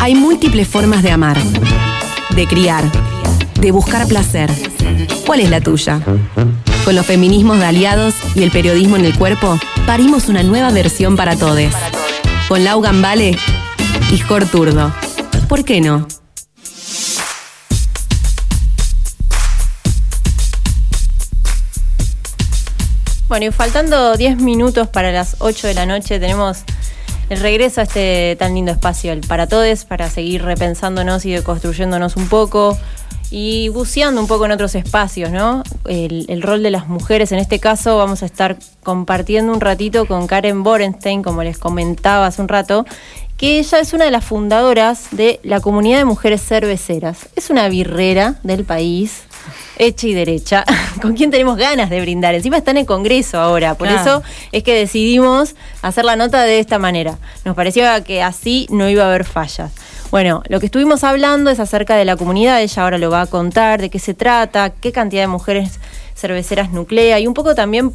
Hay múltiples formas de amar, de criar, de buscar placer. ¿Cuál es la tuya? Con los feminismos de aliados y el periodismo en el cuerpo, parimos una nueva versión para todos. Con Lau Gambale y Jor Turdo. ¿Por qué no? Bueno, y faltando 10 minutos para las 8 de la noche, tenemos el regreso a este tan lindo espacio, el para todos, para seguir repensándonos y deconstruyéndonos un poco y buceando un poco en otros espacios, ¿no? El, el, rol de las mujeres, en este caso vamos a estar compartiendo un ratito con Karen Borenstein, como les comentaba hace un rato, que ella es una de las fundadoras de la comunidad de mujeres cerveceras. Es una birrera del país, hecha y derecha, con quien tenemos ganas de brindar. Encima está en el Congreso ahora, por eso es que decidimos hacer la nota de esta manera. Nos parecía que así no iba a haber fallas. Bueno, lo que estuvimos hablando es acerca de la comunidad, ella ahora lo va a contar, de qué se trata, qué cantidad de mujeres cerveceras nuclea y un poco también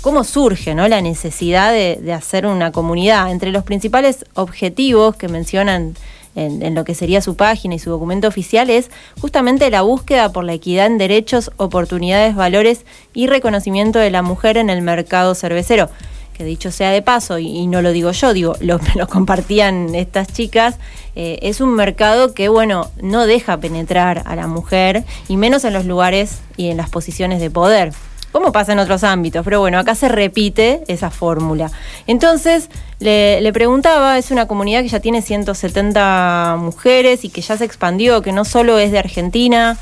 cómo surge ¿no? la necesidad de, de hacer una comunidad. Entre los principales objetivos que mencionan en, lo que sería su página y su documento oficial es justamente la búsqueda por la equidad en derechos, oportunidades, valores y reconocimiento de la mujer en el mercado cervecero. Que dicho sea de paso, y, no lo digo yo, digo, lo, lo compartían estas chicas, eh, es un mercado que, bueno, no deja penetrar a la mujer, y menos en los lugares y en las posiciones de poder como pasa en otros ámbitos, pero bueno, acá se repite esa fórmula. Entonces, le, preguntaba, es una comunidad que ya tiene 170 mujeres y que ya se expandió, que no solo es de Argentina,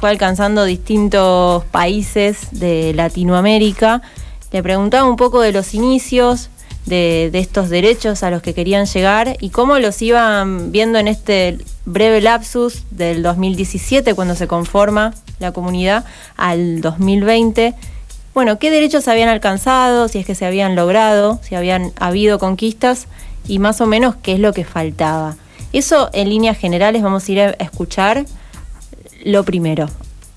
fue alcanzando distintos países de Latinoamérica. Le preguntaba un poco de los inicios, de, de, estos derechos a los que querían llegar y cómo los iban viendo en este breve lapsus del 2017 cuando se conforma la comunidad al 2020 bueno, qué derechos habían alcanzado, si es que se habían logrado, si habían habido conquistas y más o menos qué es lo que faltaba. Eso en líneas generales vamos a ir a escuchar lo primero.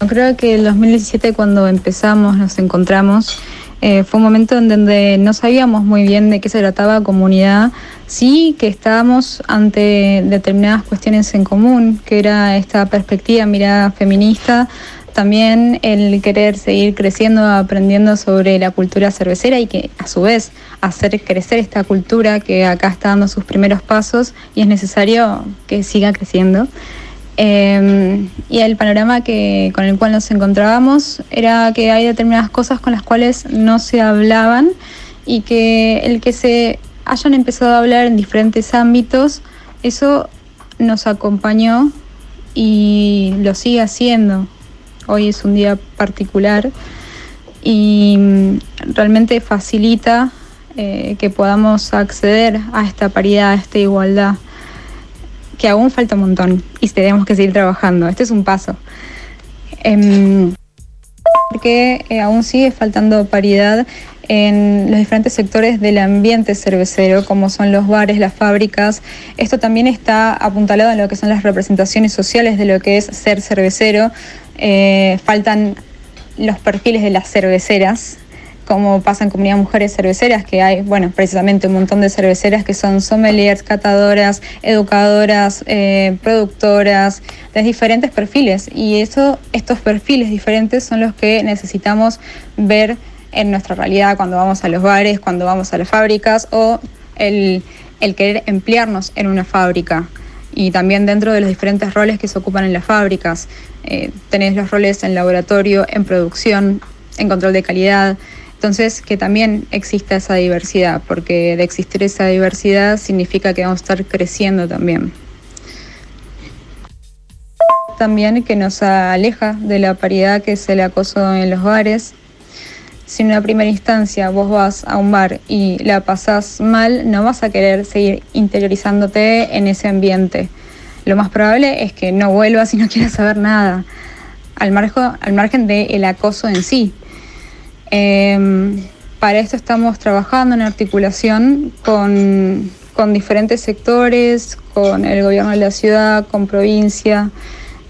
Creo que el 2017 cuando empezamos, nos encontramos, eh, fue un momento en donde no sabíamos muy bien de qué se trataba comunidad, sí que estábamos ante determinadas cuestiones en común, que era esta perspectiva mirada feminista también el querer seguir creciendo, aprendiendo sobre la cultura cervecera y que a su vez hacer crecer esta cultura que acá está dando sus primeros pasos y es necesario que siga creciendo. Em, y el panorama que, con el cual nos encontrábamos era que hay determinadas cosas con las cuales no se hablaban y que el que se hayan empezado a hablar en diferentes ámbitos, eso nos acompañó y lo sigue haciendo hoy es un día particular y mm, realmente facilita eh, que podamos acceder a esta paridad, a esta igualdad, que aún falta un montón y tenemos que seguir trabajando. Este es un paso. Em, porque eh, aún sigue faltando paridad en los diferentes sectores del ambiente cervecero, como son los bares, las fábricas. Esto también está apuntalado en lo que son las representaciones sociales de lo que es ser cervecero. Eh, faltan los perfiles de las cerveceras, como pasa en Comunidad Mujeres Cerveceras, que hay, bueno, precisamente un montón de cerveceras que son sommeliers, catadoras, educadoras, eh, productoras, de diferentes perfiles. Y eso, estos perfiles diferentes son los que necesitamos ver en nuestra realidad cuando vamos a los bares, cuando vamos a las fábricas o el, querer emplearnos en una fábrica y también dentro de los diferentes roles que se ocupan en las fábricas. Eh, tenés los roles en laboratorio, en producción, en control de calidad. Entonces, que también exista esa diversidad, porque de existir esa diversidad significa que vamos a estar creciendo también. También que nos aleja de la paridad que es el acoso en los bares, si en una primera instancia vos vas a un bar y la pasás mal, no vas a querer seguir interiorizándote en ese ambiente. Lo más probable es que no vuelvas y no quieras saber nada, al, margen, al margen del acoso en sí. Em, para esto estamos trabajando en articulación con diferentes sectores, con el gobierno de la ciudad, con provincia,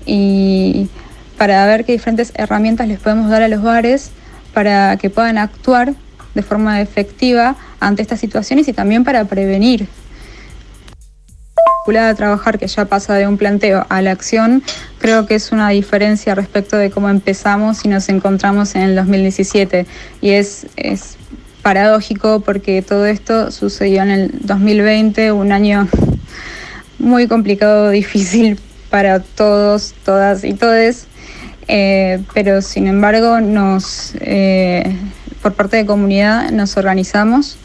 y para ver qué diferentes herramientas les podemos dar a los bares para que puedan actuar de forma efectiva ante estas situaciones y también para prevenir. a trabajar, que ya pasa de un planteo a la acción, creo que es una diferencia respecto de cómo empezamos y nos encontramos en el 2017. Y es, es paradójico porque todo esto sucedió en el 2020, un año muy complicado, difícil para todos, todas y todes, eh, pero sin embargo nos, eh, por parte de comunidad nos organizamos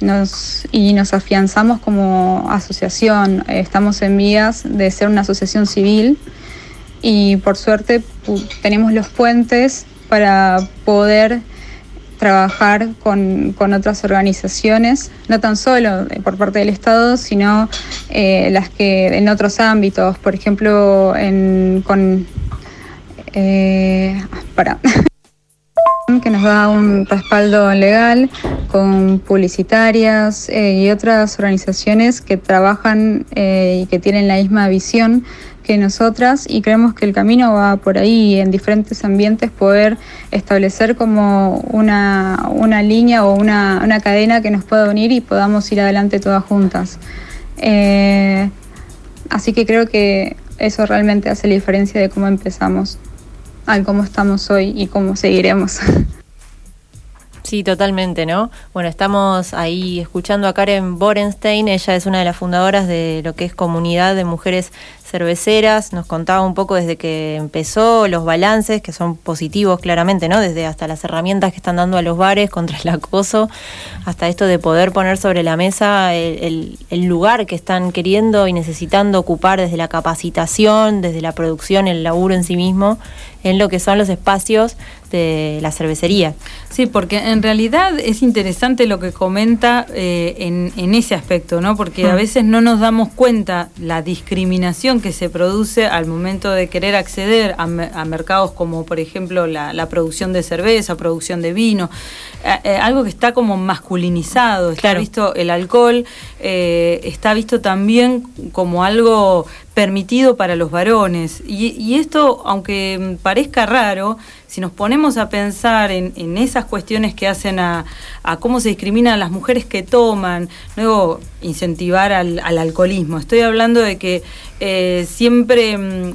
nos, y nos afianzamos como asociación. Estamos en vías de ser una asociación civil y por suerte tenemos los puentes para poder trabajar con, otras organizaciones, no tan solo por parte del Estado, sino eh, las que en otros ámbitos, por ejemplo, en, con... Eh, para que nos da un respaldo legal con publicitarias eh, y otras organizaciones que trabajan eh, y que tienen la misma visión que nosotras y creemos que el camino va por ahí en diferentes ambientes poder establecer como una, una línea o una, una, cadena que nos pueda unir y podamos ir adelante todas juntas. Eh, así que creo que eso realmente hace la diferencia de cómo empezamos al cómo estamos hoy y cómo seguiremos. Sí, totalmente, ¿no? Bueno, estamos ahí escuchando a Karen Borenstein, ella es una de las fundadoras de lo que es Comunidad de Mujeres cerveceras, nos contaba un poco desde que empezó, los balances, que son positivos claramente, ¿no? Desde hasta las herramientas que están dando a los bares contra el acoso, hasta esto de poder poner sobre la mesa el, lugar que están queriendo y necesitando ocupar desde la capacitación, desde la producción, el laburo en sí mismo, en lo que son los espacios de la cervecería. Sí, porque en realidad es interesante lo que comenta eh, en, en, ese aspecto, ¿no? Porque a mm. veces no nos damos cuenta la discriminación que se produce al momento de querer acceder a, mercados como por ejemplo la, producción de cerveza, producción de vino, eh, eh, algo que está como masculinizado, está visto el alcohol, eh, está visto también como algo permitido para los varones. Y, esto, aunque parezca raro, si nos ponemos a pensar en, esas cuestiones que hacen a, cómo se discriminan a las mujeres que toman, luego incentivar al, alcoholismo. Estoy hablando de que eh, siempre mm,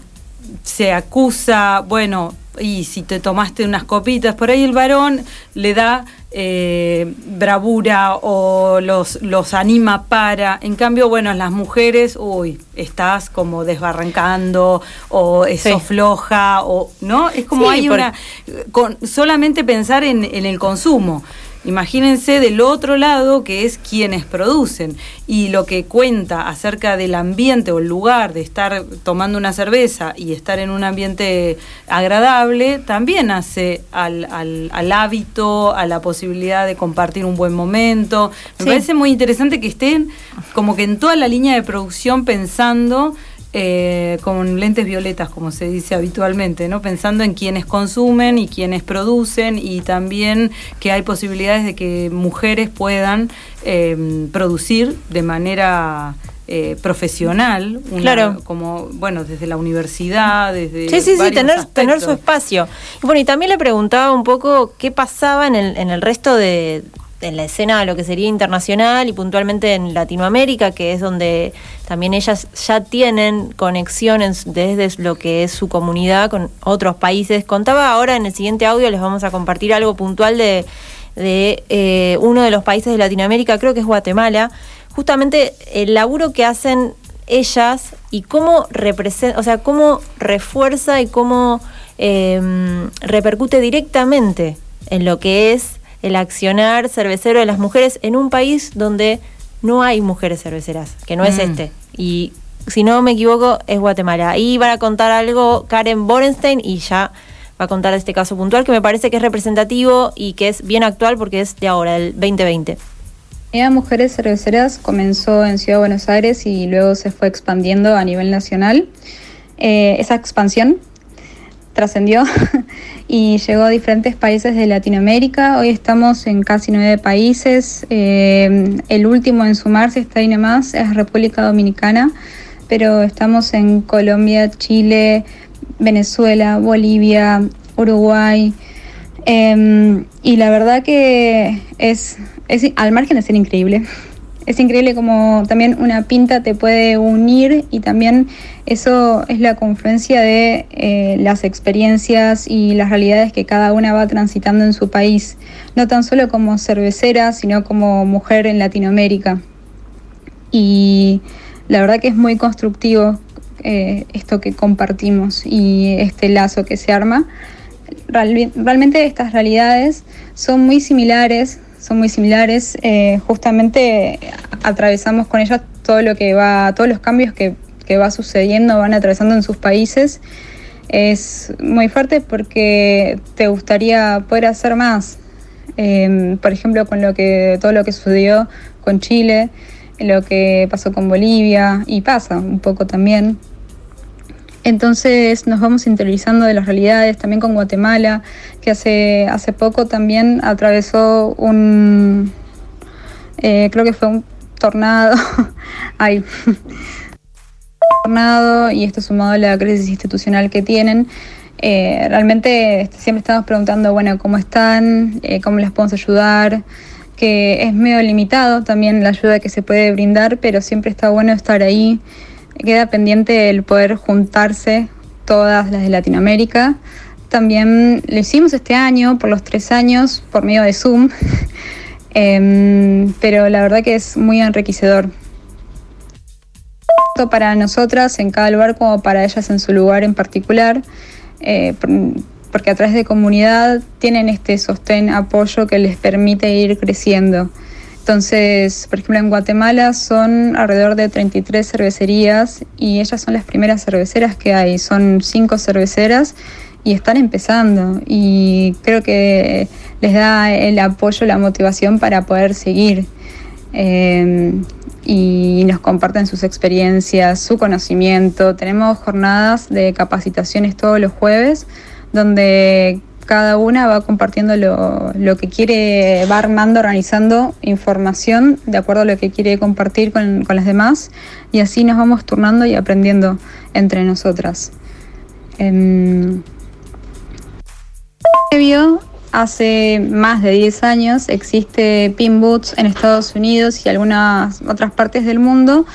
se acusa, bueno, y si te tomaste unas copitas, por ahí el varón le da eh, bravura o los, los anima para. En cambio, bueno, las mujeres, uy, estás como desbarrancando o eso floja o no, es como hay una con solamente pensar en, en el consumo. Imagínense del otro lado que es quienes producen y lo que cuenta acerca del ambiente o el lugar de estar tomando una cerveza y estar en un ambiente agradable también hace al, al, hábito, a la posibilidad de compartir un buen momento. Me parece muy interesante que estén como que en toda la línea de producción pensando eh, con lentes violetas, como se dice habitualmente, ¿no? pensando en quienes consumen y quienes producen y también que hay posibilidades de que mujeres puedan eh, producir de manera eh, profesional, claro. como bueno, desde la universidad, desde sí, sí, sí, tener, tener su espacio. Y bueno, y también le preguntaba un poco qué pasaba en el, en el resto de, en la escena lo que sería internacional y puntualmente en Latinoamérica, que es donde también ellas ya tienen conexiones desde lo que es su comunidad con otros países. Contaba ahora en el siguiente audio, les vamos a compartir algo puntual de, de eh, uno de los países de Latinoamérica, creo que es Guatemala, justamente el laburo que hacen ellas y cómo representa, o sea, cómo refuerza y cómo em, repercute directamente en lo que es el accionar cervecero de las mujeres en un país donde no hay mujeres cerveceras, que no es mm. este. Y si no me equivoco, es Guatemala. Ahí van a contar algo Karen Borenstein y ya va a contar este caso puntual que me parece que es representativo y que es bien actual porque es de ahora, del 2020. Ella Mujeres Cerveceras comenzó en Ciudad de Buenos Aires y luego se fue expandiendo a nivel nacional. Eh, esa expansión trascendió y llegó a diferentes países de Latinoamérica. Hoy estamos en casi nueve países. Eh, el último en sumarse está ahí nomás, es República Dominicana, pero estamos en Colombia, Chile, Venezuela, Bolivia, Uruguay. Em, y la verdad que es, es, al margen de ser increíble, es increíble como también una pinta te puede unir y también eso es la confluencia de eh, las experiencias y las realidades que cada una va transitando en su país, no tan solo como cervecera, sino como mujer en Latinoamérica. Y la verdad que es muy constructivo eh, esto que compartimos y este lazo que se arma. realmente estas realidades son muy similares, son muy similares. Eh, justamente atravesamos con ellas todo lo que va, todos los cambios que, va sucediendo, van atravesando en sus países. Es muy fuerte porque te gustaría poder hacer más. Em, por ejemplo, con lo que todo lo que sucedió con Chile, lo que pasó con Bolivia y pasa un poco también. Entonces nos vamos interiorizando de las realidades, también con Guatemala, que hace, hace poco también atravesó un, eh, creo que fue un tornado, ay, tornado y esto sumado a la crisis institucional que tienen. Eh, realmente este, siempre estamos preguntando, bueno, ¿cómo están? Eh, ¿Cómo les podemos ayudar? Que es medio limitado también la ayuda que se puede brindar, pero siempre está bueno estar ahí queda pendiente el poder juntarse todas las de Latinoamérica. También lo hicimos este año, por los tres años, por medio de Zoom, em, pero la verdad que es muy enriquecedor. Tanto para nosotras en cada lugar como para ellas en su lugar en particular, eh, porque a través de comunidad tienen este sostén, apoyo que les permite ir creciendo. Entonces, por ejemplo, en Guatemala son alrededor de 33 cervecerías y ellas son las primeras cerveceras que hay. Son cinco cerveceras y están empezando y creo que les da el apoyo, la motivación para poder seguir. Eh, y nos comparten sus experiencias, su conocimiento. Tenemos jornadas de capacitaciones todos los jueves donde cada una va compartiendo lo, que quiere, va armando, organizando información de acuerdo a lo que quiere compartir con, las demás y así nos vamos turnando y aprendiendo entre nosotras. Eh, hace más de 10 años existe Pin Boots en Estados Unidos y algunas otras partes del mundo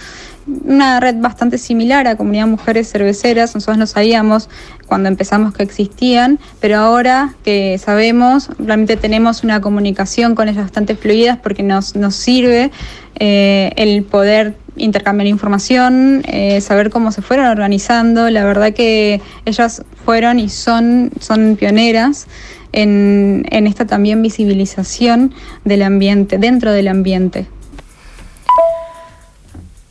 una red bastante similar a Comunidad Mujeres Cerveceras, nosotros no sabíamos cuando empezamos que existían, pero ahora que sabemos, realmente tenemos una comunicación con ellas bastante fluidas porque nos, nos sirve eh, el poder intercambiar información, eh, saber cómo se fueron organizando. La verdad que ellas fueron y son, son pioneras en, en esta también visibilización del ambiente, dentro del ambiente.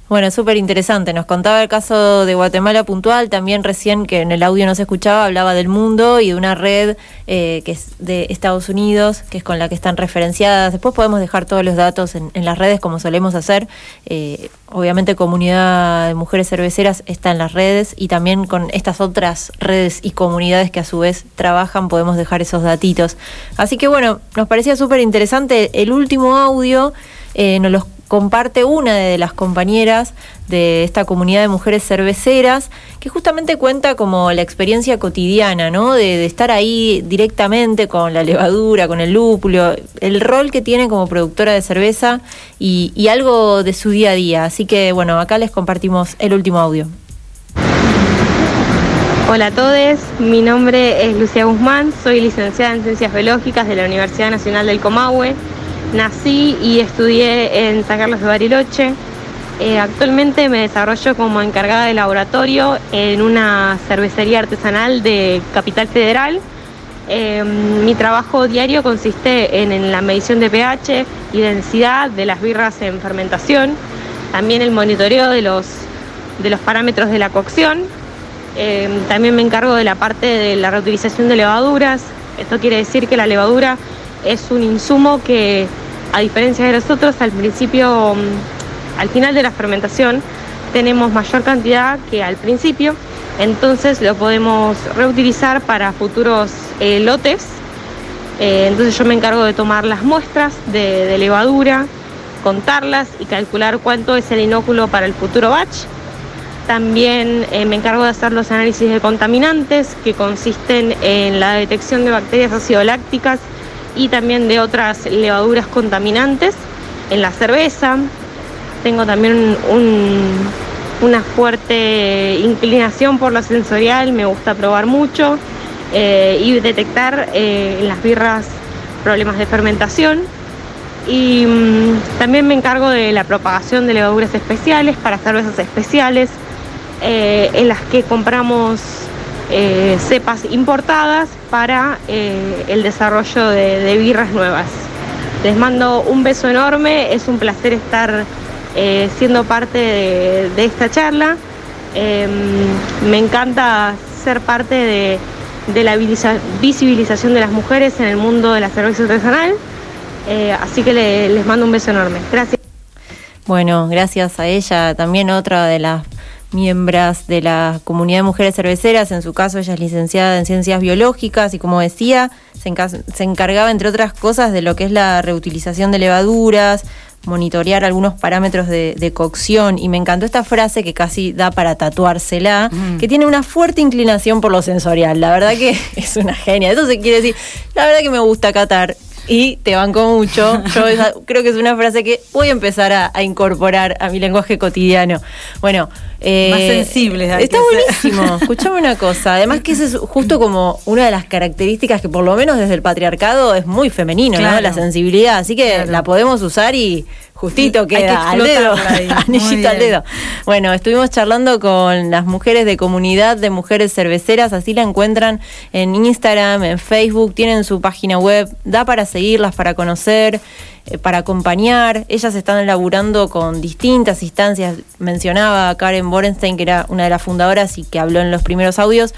Bueno, súper interesante. Nos contaba el caso de Guatemala puntual, también recién que en el audio no se escuchaba, hablaba del mundo y de una red eh, que es de Estados Unidos, que es con la que están referenciadas. Después podemos dejar todos los datos en, las redes como solemos hacer. Eh, obviamente Comunidad de Mujeres Cerveceras está en las redes y también con estas otras redes y comunidades que a su vez trabajan podemos dejar esos datitos. Así que bueno, nos parecía súper interesante el último audio. Eh, nos los comparte una de las compañeras de esta comunidad de mujeres cerveceras, que justamente cuenta como la experiencia cotidiana, ¿no? De, estar ahí directamente con la levadura, con el lúpulo, el rol que tiene como productora de cerveza y, y algo de su día a día. Así que bueno, acá les compartimos el último audio. Hola a todos, mi nombre es Lucía Guzmán, soy licenciada en Ciencias Biológicas de la Universidad Nacional del Comahue Nací y estudié en San Carlos de Bariloche. Eh, actualmente me desarrollo como encargada de laboratorio en una cervecería artesanal de Capital Federal. Em, mi trabajo diario consiste en, la medición de pH y densidad de las birras en fermentación, también el monitoreo de los, de los parámetros de la cocción. Em, también me encargo de la parte de la reutilización de levaduras. Esto quiere decir que la levadura es un insumo que, a diferencia de nosotros, al principio, mm, al final de la fermentación, tenemos mayor cantidad que al principio, entonces lo podemos reutilizar para futuros eh, lotes. Eh, entonces yo me encargo de tomar las muestras de, levadura, contarlas y calcular cuánto es el inóculo para el futuro batch. También eh, me encargo de hacer los análisis de contaminantes que consisten en la detección de bacterias acidolácticas y también de otras levaduras contaminantes en la cerveza. tengo también una fuerte inclinación por lo sensorial, me gusta probar mucho eh, y detectar eh, en las birras problemas de fermentación. Y mm, también me encargo de la propagación de levaduras especiales para cervezas especiales, eh, en las que compramos cepas importadas para el desarrollo de birras nuevas. Les mando un beso enorme, es un placer estar eh, siendo parte de, esta charla. Em, me encanta ser parte de, la visibilización de las mujeres en el mundo de la cerveza artesanal. Eh, así que les mando un beso enorme. Gracias. Bueno, gracias a ella, también otra de las miembros de la comunidad de mujeres cerveceras, en su caso ella es licenciada en ciencias biológicas y como decía, se, encargaba entre otras cosas de lo que es la reutilización de levaduras, monitorear algunos parámetros de, cocción y me encantó esta frase que casi da para tatuársela, mm. que tiene una fuerte inclinación por lo sensorial. La verdad que es una genia. Eso se quiere decir, la verdad que me gusta catar y te banco mucho. Yo creo que es una frase que voy a empezar a, incorporar a mi lenguaje cotidiano. Bueno, eh, más sensible. Está buenísimo. Escuchame una cosa. Además que esa es justo como una de las características que por lo menos desde el patriarcado es muy femenino, ¿no? La sensibilidad. Así que la podemos usar y Justito queda al dedo, anillito al dedo. Bueno, estuvimos charlando con las mujeres de comunidad de mujeres cerveceras, así la encuentran en Instagram, en Facebook, tienen su página web, da para seguirlas, para conocer, eh, para acompañar. Ellas están elaborando con distintas instancias. Mencionaba Karen Borenstein, que era una de las fundadoras y que habló en los primeros audios,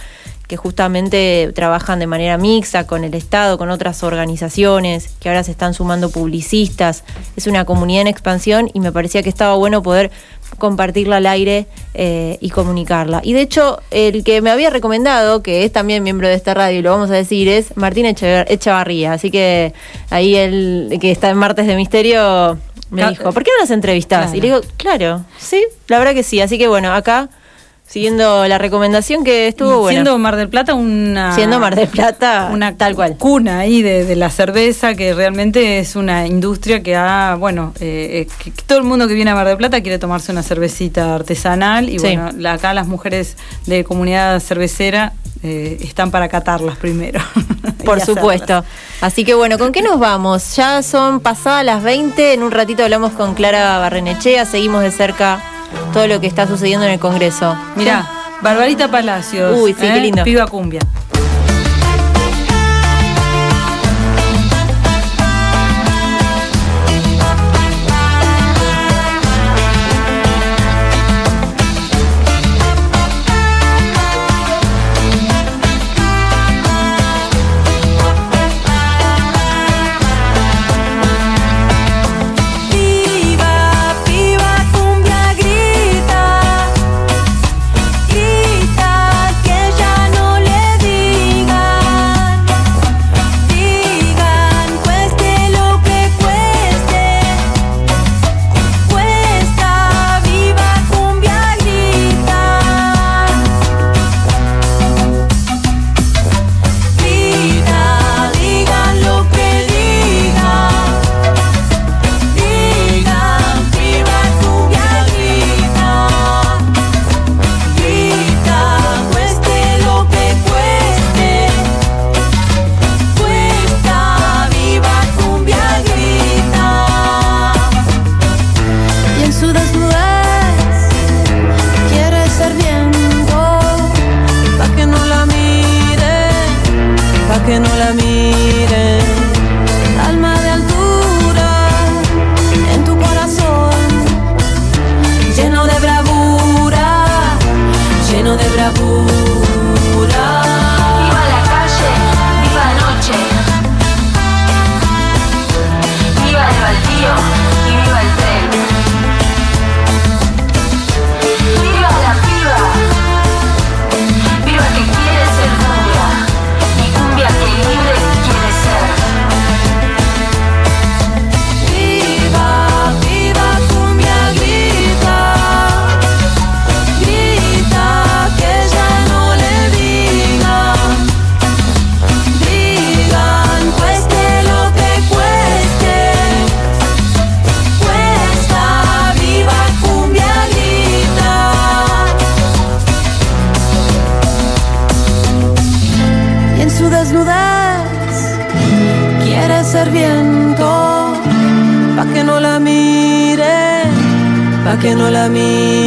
que justamente trabajan de manera mixta con el Estado, con otras organizaciones, que ahora se están sumando publicistas. Es una comunidad en expansión y me parecía que estaba bueno poder compartirla al aire eh, y comunicarla. Y de hecho, el que me había recomendado, que es también miembro de esta radio, y lo vamos a decir, es Martín Echevarría. Así que ahí el que está en Martes de Misterio me dijo, ¿por qué no las entrevistas? Y le digo, claro, sí, la verdad que sí. Así que bueno, acá siguiendo la recomendación que estuvo buena. Siendo Mar del Plata una... Siendo Mar del Plata una tal cual. cuna ahí de, la cerveza, que realmente es una industria que ha, bueno, eh, eh, todo el mundo que viene a Mar del Plata quiere tomarse una cervecita artesanal y bueno, acá las mujeres de comunidad cervecera eh, están para catarlas primero. Por supuesto. Así que bueno, ¿con qué nos vamos? Ya son pasadas las 20, en un ratito hablamos con Clara Barrenechea, seguimos de cerca todo lo que está sucediendo en el Congreso. Mirá, Barbarita Palacios. Uy, sí, qué ¿eh? lindo. Piba cumbia. la mía. No la mire.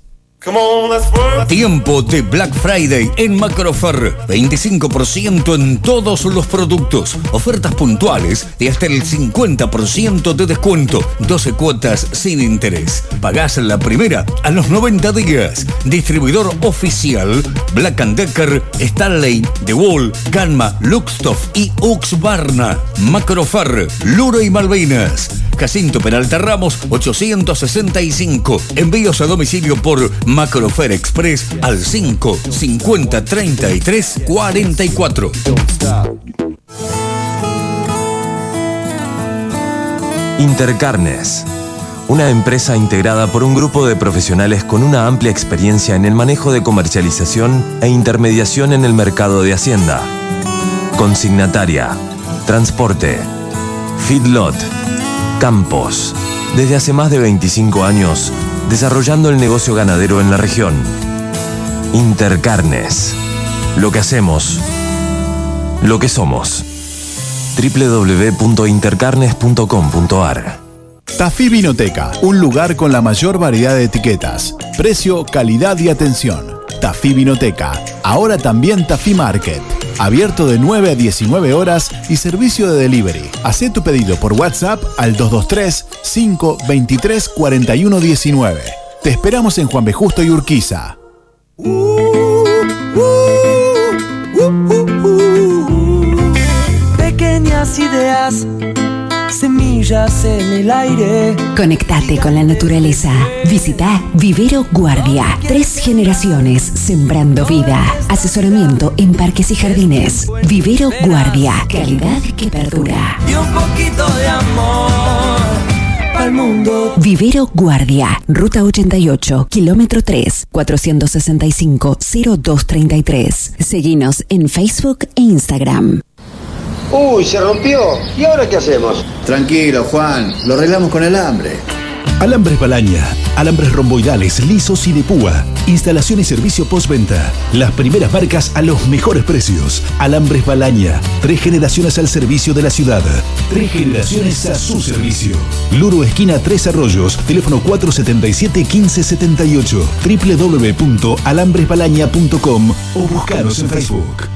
Tiempo de Black Friday en Macrofer. 25% en todos los productos. Ofertas puntuales de hasta el 50% de descuento. 12 cuotas sin interés. Pagás la primera a los 90 días. Distribuidor oficial Black Decker, Stanley, The Wall, Ganma, Luxtoff y Uxbarna. Macrofer, Luro y Malvinas. Jacinto Peralta Ramos 865. Envíos a domicilio por Macrofer Express al 5 50 33 44. Intercarnes, una empresa integrada por un grupo de profesionales con una amplia experiencia en el manejo de comercialización e intermediación en el mercado de Hacienda. Consignataria, transporte, feedlot, campos. Desde hace más de 25 años, desarrollando el negocio ganadero en la región. Intercarnes. Lo que hacemos. Lo que somos. www.intercarnes.com.ar Tafí Vinoteca, un lugar con la mayor variedad de etiquetas, precio, calidad y atención. Tafí Vinoteca, ahora también Tafí Market. Abierto de 9 a 19 horas y servicio de delivery. Haz tu pedido por WhatsApp al 223 523 4119. Te esperamos en Juan B. Justo y Urquiza. Pequeñas ideas semillas en el aire. Conectate con la naturaleza. Visita Vivero Guardia. Tres generaciones sembrando vida. Asesoramiento en parques y jardines. Vivero Guardia. Calidad que perdura. Y un poquito de amor. Al mundo. Vivero Guardia, Ruta 88, kilómetro 3, 465-0233. Seguinos en Facebook e Instagram. Uy, se rompió. ¿Y ahora qué hacemos? Tranquilo, Juan. Lo arreglamos con alambre. Alambres Balaña. Alambres romboidales, lisos y de púa. Instalación y servicio postventa. Las primeras marcas a los mejores precios. Alambres Balaña. Tres generaciones al servicio de la ciudad. Tres generaciones a su servicio. Luro Esquina Tres Arroyos. Teléfono 477-1578. www.alambresbalaña.com o buscaros en Facebook.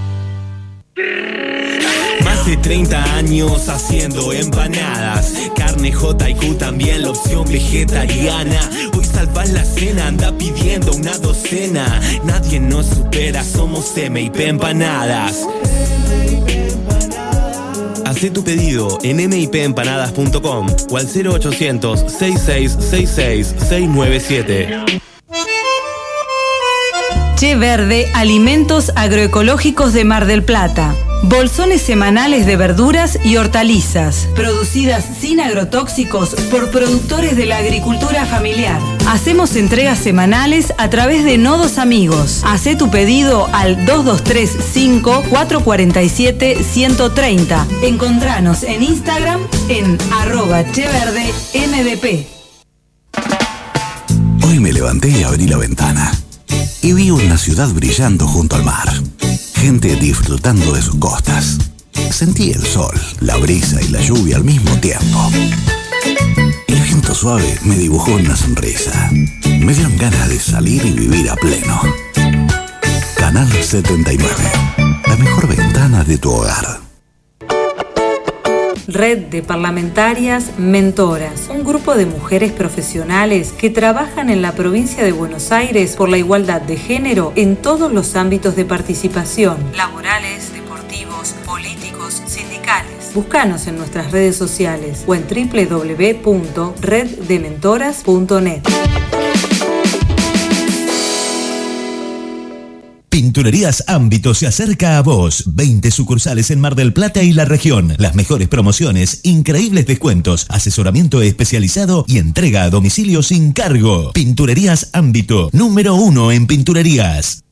Hace 30 años haciendo empanadas. Carne J&Q también la opción vegetariana. Hoy salvas la cena, anda pidiendo una docena. Nadie nos supera, somos MIP Empanadas. Hacé tu pedido en mipempanadas.com o al 0800 6666 697. Che Verde, alimentos agroecológicos de Mar del Plata. Bolsones semanales de verduras y hortalizas, producidas sin agrotóxicos por productores de la agricultura familiar. Hacemos entregas semanales a través de Nodos Amigos. Hacé tu pedido al 2235-447-130. Encontranos en Instagram en arroba cheverdemdp. Hoy me levanté y abrí la ventana y vi una ciudad brillando junto al mar. Gente disfrutando de sus costas. Sentí el sol, la brisa y la lluvia al mismo tiempo. El viento suave me dibujó una sonrisa. Me dieron ganas de salir y vivir a pleno. Canal 79. La mejor ventana de tu hogar. Red de Parlamentarias Mentoras, un grupo de mujeres profesionales que trabajan en la provincia de Buenos Aires por la igualdad de género en todos los ámbitos de participación, laborales, deportivos, políticos, sindicales. Búscanos en nuestras redes sociales o en www.reddementoras.net. Pinturerías Ámbito se acerca a vos. 20 sucursales en Mar del Plata y la región. Las mejores promociones, increíbles descuentos, asesoramiento especializado y entrega a domicilio sin cargo. Pinturerías Ámbito, número uno en pinturerías.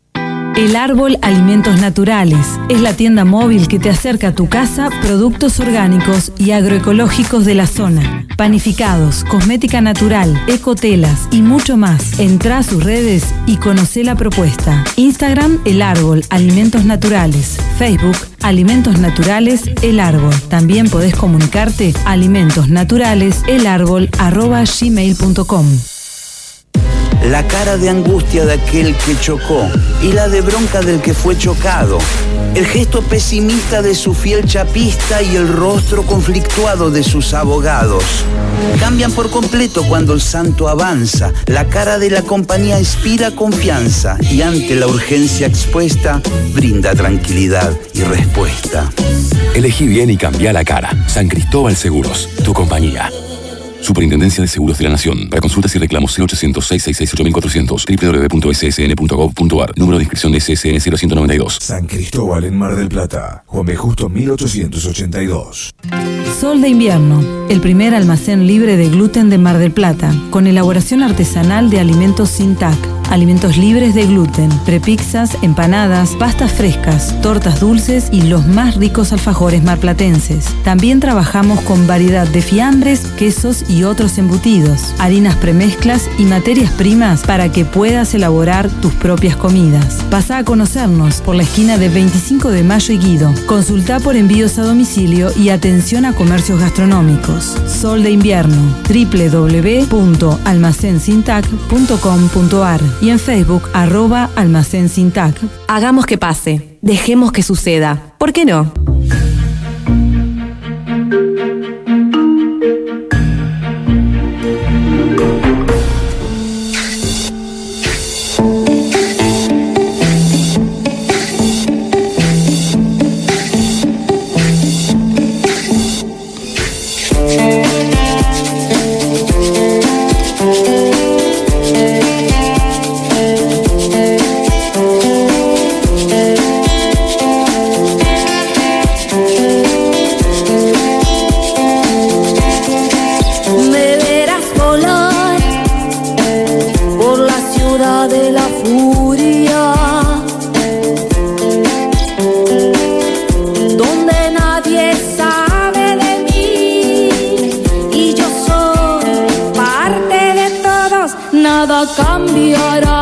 El Árbol Alimentos Naturales es la tienda móvil que te acerca a tu casa productos orgánicos y agroecológicos de la zona. Panificados, cosmética natural, ecotelas y mucho más. Entra a sus redes y conoce la propuesta. Instagram El Árbol Alimentos Naturales. Facebook Alimentos Naturales El Árbol. También podés comunicarte alimentosnaturaleselárbol.gmail.com la cara de angustia de aquel que chocó y la de bronca del que fue chocado, el gesto pesimista de su fiel chapista y el rostro conflictuado de sus abogados. Cambian por completo cuando el santo avanza, la cara de la compañía inspira confianza y ante la urgencia expuesta brinda tranquilidad y respuesta. Elegí bien y cambia la cara. San Cristóbal Seguros, tu compañía. Superintendencia de Seguros de la Nación. Para consultas y reclamos 0806 668 www.ssn.gov.ar. Número de inscripción de SSN 0192. San Cristóbal en Mar del Plata. Juan B. Justo 1882. Sol de invierno. El primer almacén libre de gluten de Mar del Plata. Con elaboración artesanal de alimentos sin TAC. Alimentos libres de gluten. Prepizzas, empanadas, pastas frescas, tortas dulces y los más ricos alfajores marplatenses. También trabajamos con variedad de fiambres, quesos y otros embutidos, harinas premezclas y materias primas para que puedas elaborar tus propias comidas. Pasa a conocernos por la esquina de 25 de Mayo y Guido. Consulta por envíos a domicilio y atención a comercios gastronómicos. Sol de invierno www.almacensintac.com.ar y en Facebook arroba almacensintac. Hagamos que pase. Dejemos que suceda. ¿Por qué no? Cambiará